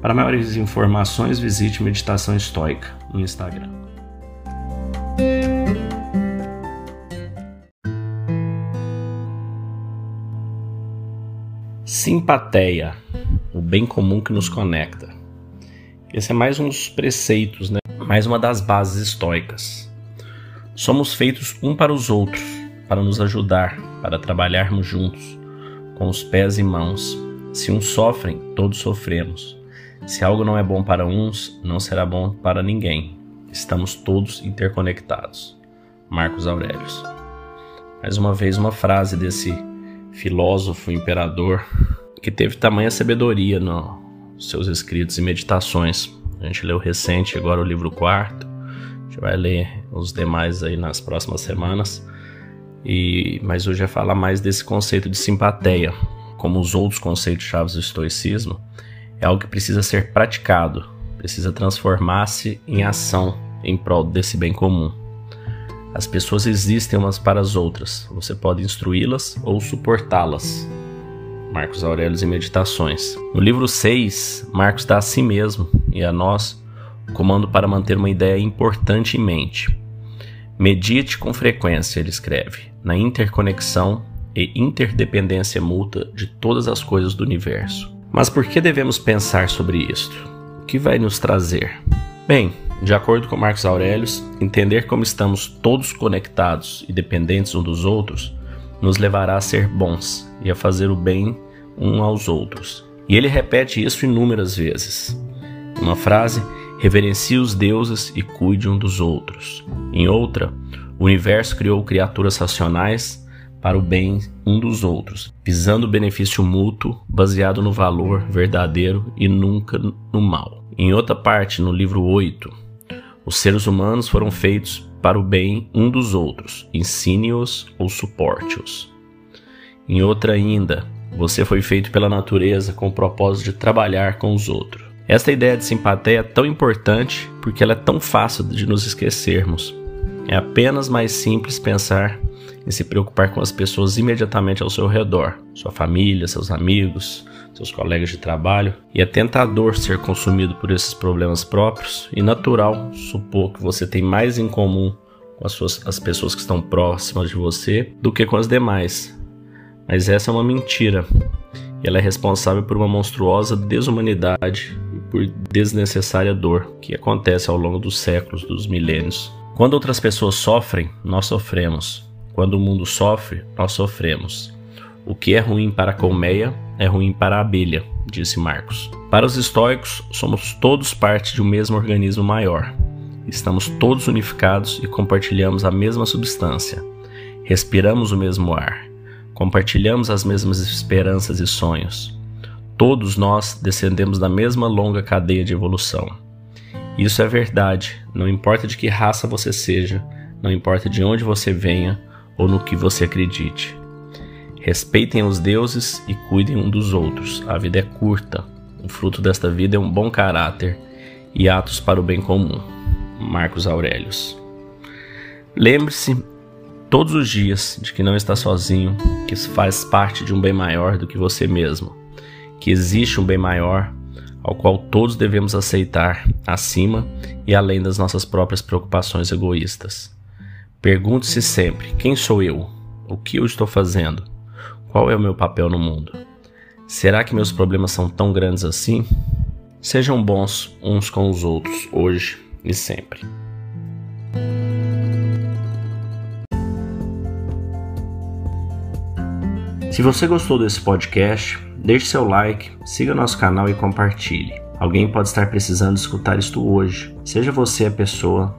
Para maiores informações, visite Meditação Estoica no Instagram. Simpatia, o bem comum que nos conecta. Esse é mais um dos preceitos, né? mais uma das bases estoicas. Somos feitos um para os outros, para nos ajudar, para trabalharmos juntos, com os pés e mãos. Se uns sofrem, todos sofremos. Se algo não é bom para uns, não será bom para ninguém. Estamos todos interconectados. Marcos Aurelius. Mais uma vez, uma frase desse filósofo imperador que teve tamanha sabedoria nos seus escritos e meditações. A gente leu recente agora o livro quarto. A gente vai ler os demais aí nas próximas semanas. E mas hoje é falar mais desse conceito de simpatia, como os outros conceitos chaves do estoicismo é algo que precisa ser praticado, precisa transformar-se em ação em prol desse bem comum. As pessoas existem umas para as outras, você pode instruí-las ou suportá-las. Marcos Aurelius em Meditações. No livro 6, Marcos dá a si mesmo e a nós o comando para manter uma ideia importante em mente. Medite com frequência, ele escreve, na interconexão e interdependência mútua de todas as coisas do universo. Mas por que devemos pensar sobre isto? O que vai nos trazer? Bem, de acordo com Marcos Aurelius, entender como estamos todos conectados e dependentes uns dos outros nos levará a ser bons e a fazer o bem um aos outros. E ele repete isso inúmeras vezes. Uma frase, reverencie os deuses e cuide um dos outros. Em outra, o universo criou criaturas racionais para o bem um dos outros, visando o benefício mútuo baseado no valor verdadeiro e nunca no mal. Em outra parte, no livro 8, os seres humanos foram feitos para o bem um dos outros, ensine-os ou suporte-os. Em outra ainda, você foi feito pela natureza com o propósito de trabalhar com os outros. Esta ideia de simpatia é tão importante porque ela é tão fácil de nos esquecermos. É apenas mais simples pensar em se preocupar com as pessoas imediatamente ao seu redor, sua família, seus amigos, seus colegas de trabalho, e é tentador ser consumido por esses problemas próprios e natural supor que você tem mais em comum com as, suas, as pessoas que estão próximas de você do que com as demais. Mas essa é uma mentira. E ela é responsável por uma monstruosa desumanidade e por desnecessária dor que acontece ao longo dos séculos, dos milênios. Quando outras pessoas sofrem, nós sofremos. Quando o mundo sofre, nós sofremos. O que é ruim para a colmeia é ruim para a abelha, disse Marcos. Para os estoicos, somos todos parte de um mesmo organismo maior. Estamos todos unificados e compartilhamos a mesma substância. Respiramos o mesmo ar. Compartilhamos as mesmas esperanças e sonhos. Todos nós descendemos da mesma longa cadeia de evolução. Isso é verdade, não importa de que raça você seja, não importa de onde você venha ou no que você acredite. Respeitem os deuses e cuidem um dos outros. A vida é curta. O fruto desta vida é um bom caráter e atos para o bem comum. Marcos Aurelius. Lembre-se todos os dias de que não está sozinho, que faz parte de um bem maior do que você mesmo, que existe um bem maior ao qual todos devemos aceitar acima e além das nossas próprias preocupações egoístas. Pergunte-se sempre: quem sou eu? O que eu estou fazendo? Qual é o meu papel no mundo? Será que meus problemas são tão grandes assim? Sejam bons uns com os outros, hoje e sempre. Se você gostou desse podcast, deixe seu like, siga nosso canal e compartilhe. Alguém pode estar precisando escutar isto hoje. Seja você a pessoa